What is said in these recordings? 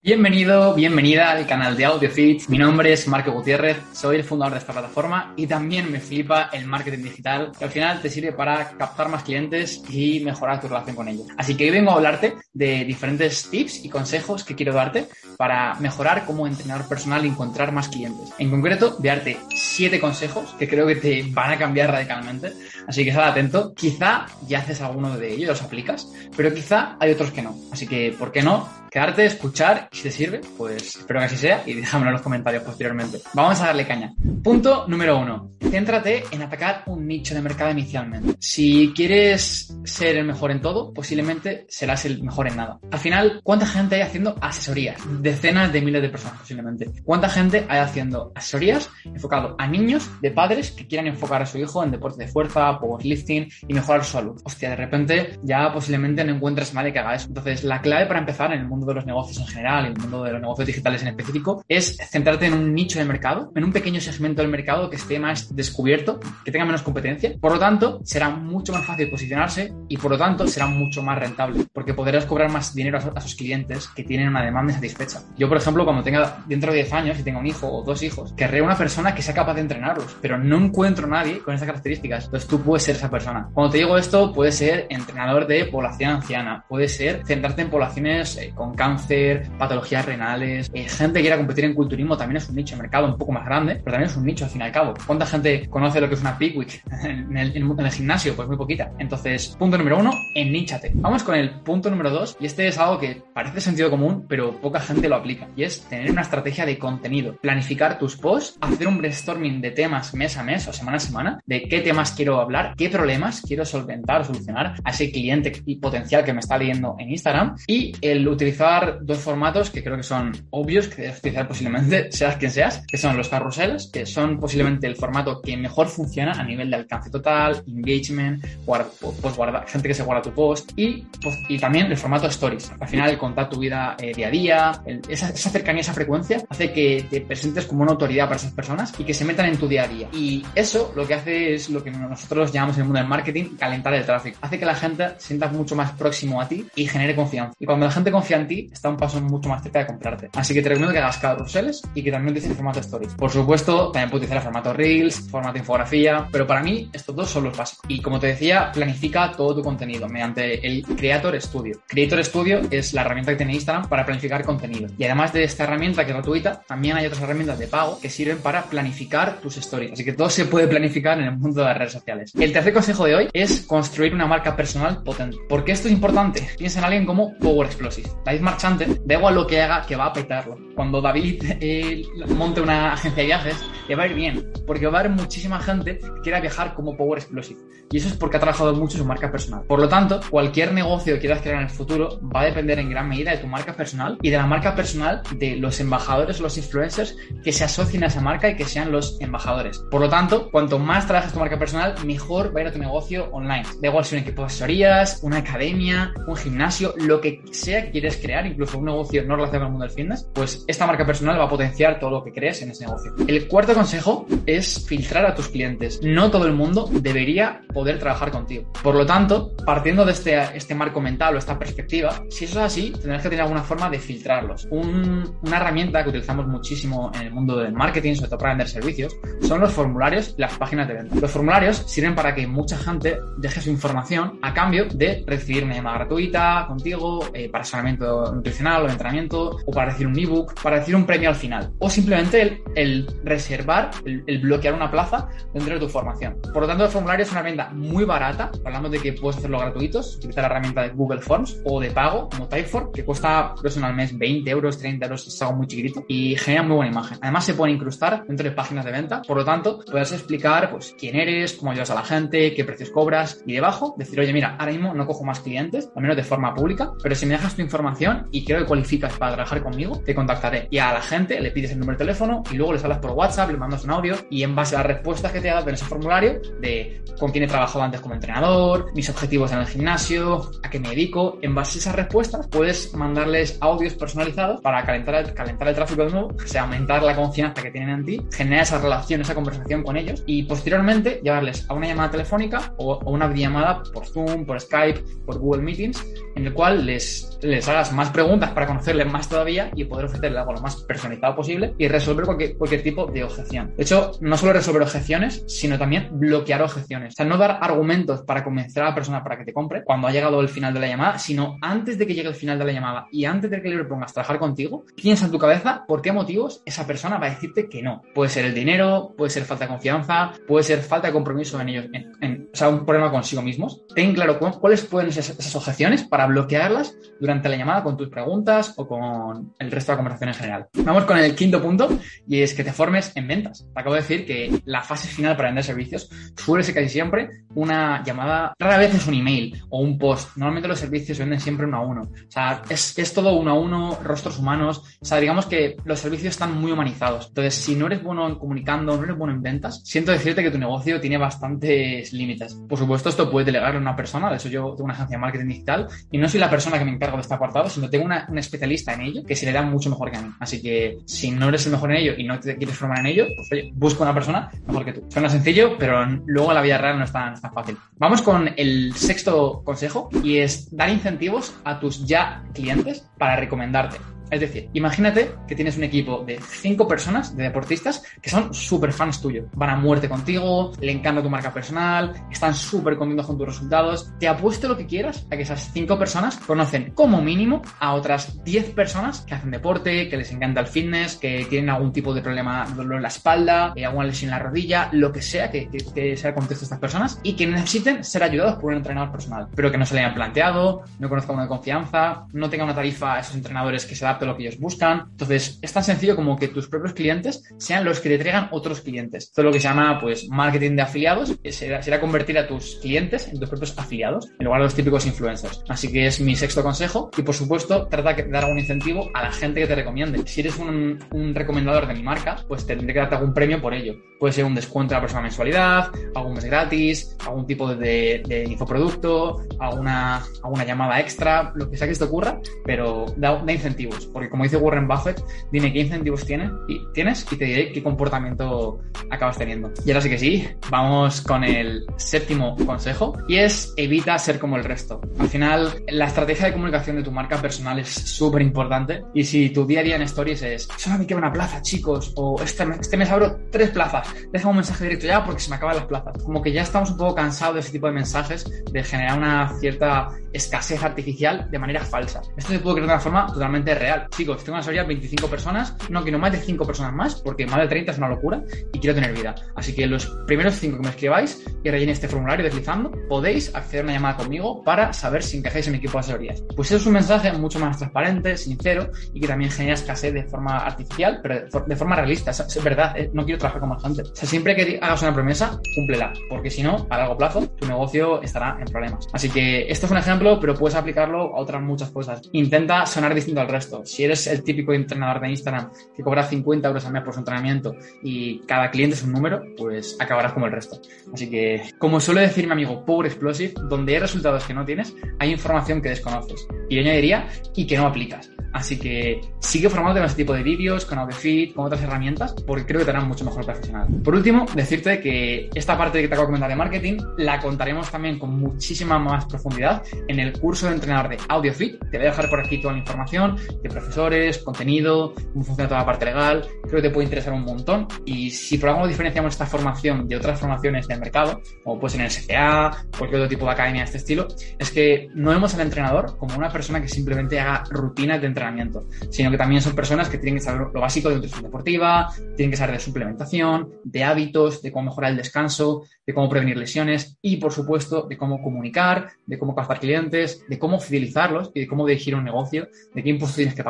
Bienvenido, bienvenida al canal de AudioFit. Mi nombre es Marco Gutiérrez, soy el fundador de esta plataforma y también me flipa el marketing digital, que al final te sirve para captar más clientes y mejorar tu relación con ellos. Así que hoy vengo a hablarte de diferentes tips y consejos que quiero darte para mejorar como entrenador personal y encontrar más clientes. En concreto, de darte siete consejos que creo que te van a cambiar radicalmente. Así que estar atento. Quizá ya haces alguno de ellos, los aplicas, pero quizá hay otros que no. Así que, ¿por qué no? Quedarte, escuchar si te sirve, pues espero que así sea y déjamelo en los comentarios posteriormente. Vamos a darle caña. Punto número uno. Céntrate en atacar un nicho de mercado inicialmente. Si quieres ser el mejor en todo, posiblemente serás el mejor en nada. Al final, ¿cuánta gente hay haciendo asesorías? Decenas de miles de personas posiblemente. ¿Cuánta gente hay haciendo asesorías enfocado a niños de padres que quieran enfocar a su hijo en deporte de fuerza, powerlifting y mejorar su salud? Hostia, de repente ya posiblemente no encuentres nadie que haga eso. Entonces, la clave para empezar en el mundo mundo de los negocios en general y el mundo de los negocios digitales en específico, es centrarte en un nicho de mercado, en un pequeño segmento del mercado que esté más descubierto, que tenga menos competencia. Por lo tanto, será mucho más fácil posicionarse y por lo tanto será mucho más rentable, porque podrás cobrar más dinero a, sus clientes que tienen una demanda insatisfecha. Yo, por ejemplo, cuando tenga dentro de 10 años y tenga un hijo o dos hijos, querré una persona que sea capaz de entrenarlos, pero no encuentro nadie con esas características. Entonces tú puedes ser esa persona. Cuando te digo esto, puedes ser entrenador de población anciana, puedes ser centrarte en poblaciones eh, con cáncer, patologías renales, eh, gente que quiera competir en culturismo también es un nicho de mercado un poco más grande, pero también es un nicho al fin y al cabo. ¿Cuánta gente conoce lo que es una Pickwick en el, en el gimnasio? Pues muy poquita. Entonces, punto número uno, enníchate. Vamos con el punto número dos, y este es algo que parece sentido común, pero poca gente lo aplica, y es tener una estrategia de contenido, planificar tus posts, hacer un brainstorming de temas mes a mes o semana a semana, de qué temas quiero hablar, qué problemas quiero solventar o solucionar a ese cliente potencial que me está leyendo en Instagram, y el utilizar dos formatos que creo que son obvios, que debes utilizar posiblemente, seas quien seas, que son los carruseles, que son posiblemente el formato que mejor funciona a nivel de alcance total, engagement, post guarda, gente que se guarda tu post y, y también el formato stories. Al final, el contar tu vida eh, día a día, esa, esa, cercanía, esa frecuencia, hace que te presentes como una autoridad para esas personas y que se metan en tu día a día. Y eso lo que hace es lo que nosotros llamamos en el mundo del marketing calentar el tráfico. Hace que la gente sienta mucho más próximo a ti y genere confianza. Y cuando la gente confía en ti, está un paso mucho más cerca de comprarte. Así que te recomiendo que hagas carruseles y que también utilices formato stories. Por supuesto, también puedes utilizar el formato reels, formato infografía, pero para mí estos dos son los básicos. Y como te decía, planifica todo tu contenido mediante el Creator Studio. Creator Studio es la herramienta que tiene Instagram para planificar contenido. Y además de esta herramienta que es gratuita, también hay otras herramientas de pago que sirven para planificar tus stories. Así que todo se puede planificar en el mundo de las redes sociales. El tercer consejo de hoy es construir una marca personal potente. porque esto es importante? Piensa en alguien como Power Explosive. David Marchand da igual lo que haga, que va a petarlo. Cuando David eh, monte una agencia de viajes, le va a ir bien, porque va a haber muchísima gente que quiera viajar como Power Explosive. Y eso es porque ha trabajado mucho su marca personal. Por lo tanto, cualquier negocio que quieras crear en el futuro va a depender en gran medida de tu marca personal y de la marca personal de los embajadores o los influencers que se asocien a esa marca y que sean los embajadores. Por lo tanto, cuanto más trabajes tu marca personal, mejor va a ir a tu negocio online. Da igual si un equipo de asesorías, una academia, un gimnasio, lo que sea que quieres crear, incluso un negocio no relacionado el mundo del fitness, pues esta marca personal va a potenciar todo lo que crees en ese negocio. El cuarto consejo es filtrar a tus clientes. No todo el mundo debería poder trabajar contigo. Por lo tanto, partiendo de este, este marco mental o esta perspectiva, si eso es así, tendrás que tener alguna forma de filtrarlos. una herramienta que utilizamos muchísimo en el mundo del marketing, sobre todo para vender servicios, son los formularios y las páginas de venta. Los formularios sirven para que mucha gente deje su información a cambio de recibir una llamada gratuita contigo, eh, para asesoramiento nutricional o entrenamiento, o para decir un ebook, para decir un premio al final, o simplemente el, el reservar, el, bloquear una plaza dentro de tu formación. Por lo tanto, el formulario es una herramienta muy barata. Hablamos de que puedes hacerlo gratuitos, utilizar la herramienta de Google Forms o de pago, como Typeform, que cuesta, creo al mes 20 euros, 30 euros, es algo muy chiquitito y genera muy buena imagen. Además, se puede incrustar dentro de páginas de venta. Por lo tanto, puedes explicar pues, quién eres, cómo ayudas a la gente, qué precios cobras y debajo decir, oye, mira, ahora mismo no cojo más clientes, al menos de forma pública, pero si me dejas tu información y creo que cualificas para trabajar conmigo, te contactaré. Y a la gente le pides el número de teléfono y luego les hablas por WhatsApp, le mandas un audio y en base a las respuestas que te ha dado en ese formulario de con quién he trabajado antes como entrenador, mis objetivos en el gimnasio, a qué me dedico, en base a esas respuestas puedes mandarles audios personalizados para calentar el, calentar el tráfico de nuevo, o sea, aumentar la confianza que tienen en ti, generar esa relación, esa conversación con ellos y posteriormente llevarles a una llamada telefónica o, o una llamada por Zoom, por Skype, por Google Meetings, en el cual les, les hagas más preguntas para conocerles más todavía y poder ofrecerle algo lo más personalizado posible y resolver cualquier, tipo de objeción. De hecho, no solo resolver objeciones, sino también bloquear objeciones. O sea, no dar argumentos para convencer a la persona para que te compre cuando ha llegado el final de la llamada, sino antes de que llegue el final de la llamada y antes de que le pongas a trabajar contigo, piensa en tu cabeza por qué motivos esa persona va a decirte que no. Puede ser el dinero, puede ser falta de confianza, puede ser falta de compromiso en ellos, en, o sea, un problema consigo mismos. Ten claro cuáles pueden ser esas objeciones para bloquearlas durante la llamada con tus preguntas o con el resto de la conversación en general. Vamos con el quinto punto y es que te formes en ventas. Te acabo de decir que la fase final para vender servicios suele ser casi siempre una llamada, rara vez es un email o un post. Normalmente los servicios se venden siempre uno a uno. O sea, es, es todo uno a uno, rostros humanos. O sea, digamos que los servicios están muy humanizados. Entonces, si no eres bueno en comunicando, no eres bueno en ventas, siento decirte que tu negocio tiene bastantes límites. Por supuesto, esto puede delegarle a una persona. De hecho, yo tengo una agencia de marketing digital y no soy la persona que me encargo de este apartado, sino tengo una, un especialista en ello que se le da mucho mejor que a mí. Así que si no eres el mejor en ello y no te quieres formar en ello, pues oye, busca una persona mejor que tú. Suena sencillo, pero luego la vida real no es tan, fácil. Vamos con el sexto consejo y es dar incentivos a tus ya clientes para recomendarte. Es decir, imagínate que tienes un equipo de cinco personas, de deportistas, que son súper fans tuyos. Van a muerte contigo, le encanta tu marca personal, están súper contentos con tus resultados. Te apuesto lo que quieras a que esas cinco personas conocen como mínimo a otras 10 personas que hacen deporte, que les encanta el fitness, que tienen algún tipo de problema, dolor en la espalda, eh, alguna lesión en la rodilla, lo que sea que, sea el contexto de estas personas y que necesiten ser ayudados por un entrenador personal, pero que no se le hayan planteado, no conozca uno de confianza, no tenga una tarifa a esos entrenadores que se adapte lo que ellos buscan. Entonces, es tan sencillo como que tus propios clientes sean los que te traigan otros clientes. Esto es lo que se llama, pues, marketing de afiliados, que será, convertir a tus clientes en tus propios afiliados, en lugar de los típicos influencers. Así que es mi sexto consejo. Y, por supuesto, trata de dar algún incentivo a la gente que te recomiende. Si eres un, recomendador de mi marca, pues tendré que darte algún premio por ello. Puede ser un descuento a la próxima mensualidad, algún mes gratis, algún tipo de, de infoproducto, alguna, llamada extra, lo que sea que te ocurra, pero da incentivos. Porque como dice Warren Buffett, dime qué incentivos tienes y, tienes y te diré qué comportamiento acabas teniendo. Y ahora sí que sí, vamos con el séptimo consejo y es evita ser como el resto. Al final, la estrategia de comunicación de tu marca personal es súper importante y si tu día a día en stories es solo me queda una plaza, chicos, o este, este mes abro tres plazas, deja un mensaje directo ya porque se me acaban las plazas. Como que ya estamos un poco cansados de ese tipo de mensajes, de generar una cierta escasez artificial de manera falsa. Esto se puede crear de una forma totalmente real. Chicos, tengo una asesoría 25 personas, no quiero más de 5 personas más, porque más de 30 es una locura y quiero tener vida. Así que los primeros 5 que me escribáis y rellenéis este formulario deslizando, podéis acceder a una llamada conmigo para saber si encajáis en mi equipo de asesorías. Pues eso es un mensaje mucho más transparente, sincero y que también genera escasez de forma artificial, pero de forma realista. Es verdad, eh, no quiero trabajar como la gente. O sea, siempre que hagas una promesa, cúmplela, porque si no, a largo plazo, tu negocio estará en problemas. Así que esto es un ejemplo, pero puedes aplicarlo a otras muchas cosas. Intenta sonar distinto al resto. Si eres el típico entrenador de Instagram que cobra 50 euros al mes por su entrenamiento y cada cliente es un número, pues acabarás como el resto. Así que, como suele decir mi amigo Power Explosive, donde hay resultados que no tienes, hay información que desconoces. Y yo añadiría, y que no aplicas. Así que sigue formándote en este tipo de vídeos, con AudioFit, con otras herramientas, porque creo que te harán mucho mejor profesional. Por último, decirte que esta parte que te acabo de comentar de marketing la contaremos también con muchísima más profundidad en el curso de entrenador de AudioFit. Te voy a dejar por aquí toda la información, te profesores, contenido, cómo funciona toda la parte legal. Creo que te puede interesar un montón. Y si por algo diferenciamos esta formación de otras formaciones del mercado, como puede ser en el SCA, cualquier otro tipo de academia de este estilo, es que no vemos al entrenador como una persona que simplemente haga rutinas de entrenamiento, sino que también son personas que tienen que saber lo básico de nutrición deportiva, tienen que saber de suplementación, de hábitos, de cómo mejorar el descanso, de cómo prevenir lesiones y, por supuesto, de cómo comunicar, de cómo captar clientes, de cómo fidelizarlos y de cómo dirigir un negocio, de qué impuestos tienes que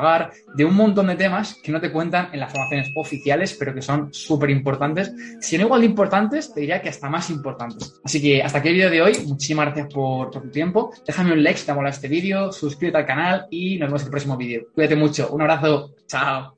de un montón de temas que no te cuentan en las formaciones oficiales, pero que son súper importantes. Si no igual de importantes, te diría que hasta más importantes. Así que hasta aquí el vídeo de hoy. Muchísimas gracias por, tu tiempo. Déjame un like si te ha molado este vídeo, suscríbete al canal y nos vemos en el próximo vídeo. Cuídate mucho. Un abrazo. Chao.